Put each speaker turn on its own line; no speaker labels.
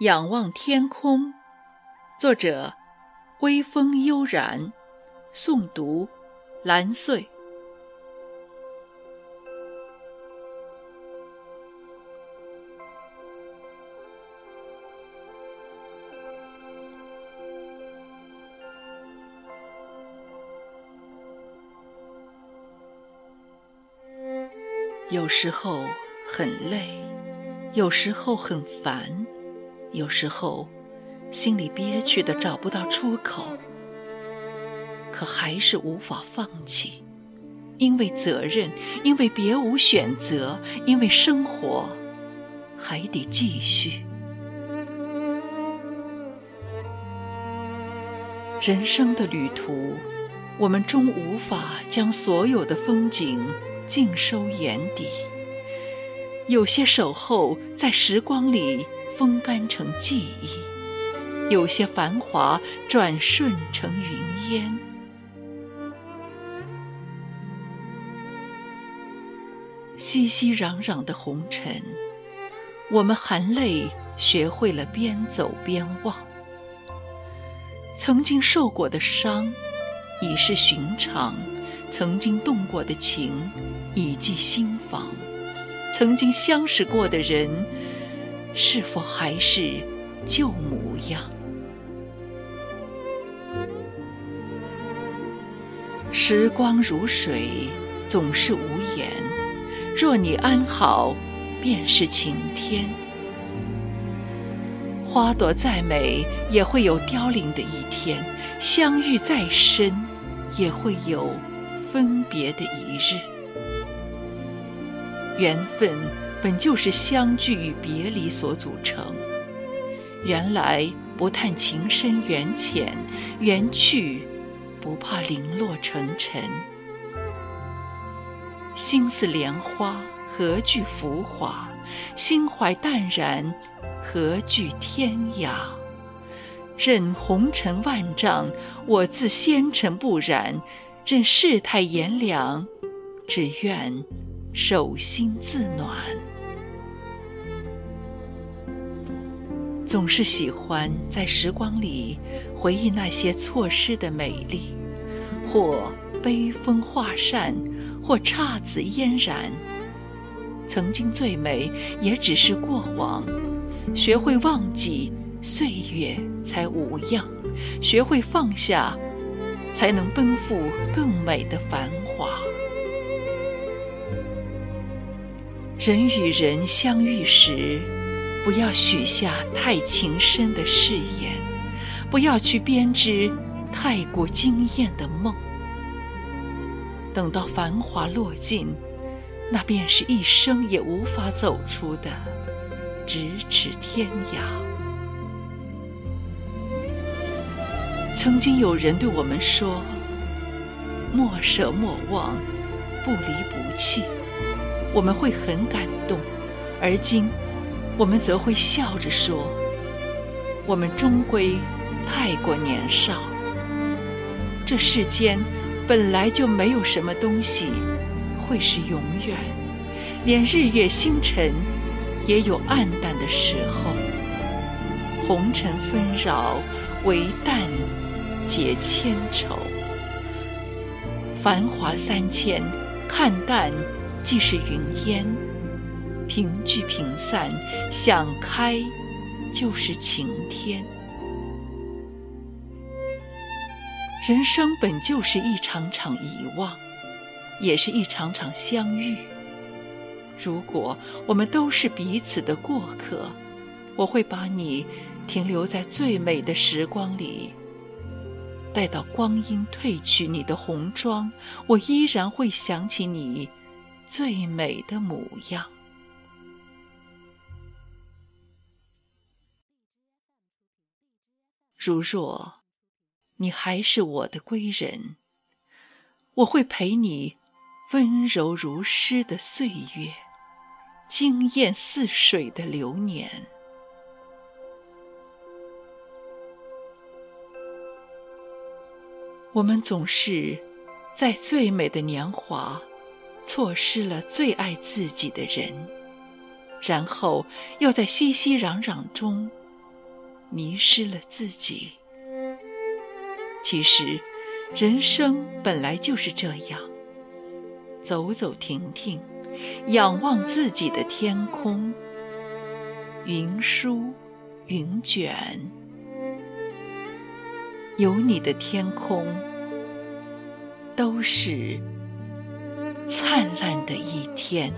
仰望天空，作者：微风悠然，诵读：蓝穗。有时候很累，有时候很烦。有时候，心里憋屈的找不到出口，可还是无法放弃，因为责任，因为别无选择，因为生活还得继续。人生的旅途，我们终无法将所有的风景尽收眼底，有些守候在时光里。风干成记忆，有些繁华转瞬成云烟。熙熙攘攘的红尘，我们含泪学会了边走边忘。曾经受过的伤，已是寻常；曾经动过的情，已记心房；曾经相识过的人。是否还是旧模样？时光如水，总是无言。若你安好，便是晴天。花朵再美，也会有凋零的一天；相遇再深，也会有分别的一日。缘分。本就是相聚与别离所组成。原来不叹情深缘浅，缘去不怕零落成尘。心似莲花，何惧浮华？心怀淡然，何惧天涯？任红尘万丈，我自纤尘不染；任世态炎凉，只愿手心自暖。总是喜欢在时光里回忆那些错失的美丽，或悲风化扇，或姹紫嫣然。曾经最美，也只是过往。学会忘记，岁月才无恙；学会放下，才能奔赴更美的繁华。人与人相遇时。不要许下太情深的誓言，不要去编织太过惊艳的梦。等到繁华落尽，那便是一生也无法走出的咫尺天涯。曾经有人对我们说：“莫舍莫忘，不离不弃。”我们会很感动，而今。我们则会笑着说：“我们终归太过年少。这世间本来就没有什么东西会是永远，连日月星辰也有暗淡的时候。红尘纷扰，唯淡解千愁。繁华三千，看淡即是云烟。”平聚平散，想开就是晴天。人生本就是一场场遗忘，也是一场场相遇。如果我们都是彼此的过客，我会把你停留在最美的时光里。待到光阴褪去你的红妆，我依然会想起你最美的模样。如若你还是我的归人，我会陪你温柔如诗的岁月，惊艳似水的流年。我们总是在最美的年华，错失了最爱自己的人，然后又在熙熙攘攘中。迷失了自己。其实，人生本来就是这样，走走停停，仰望自己的天空，云舒云卷，有你的天空，都是灿烂的一天。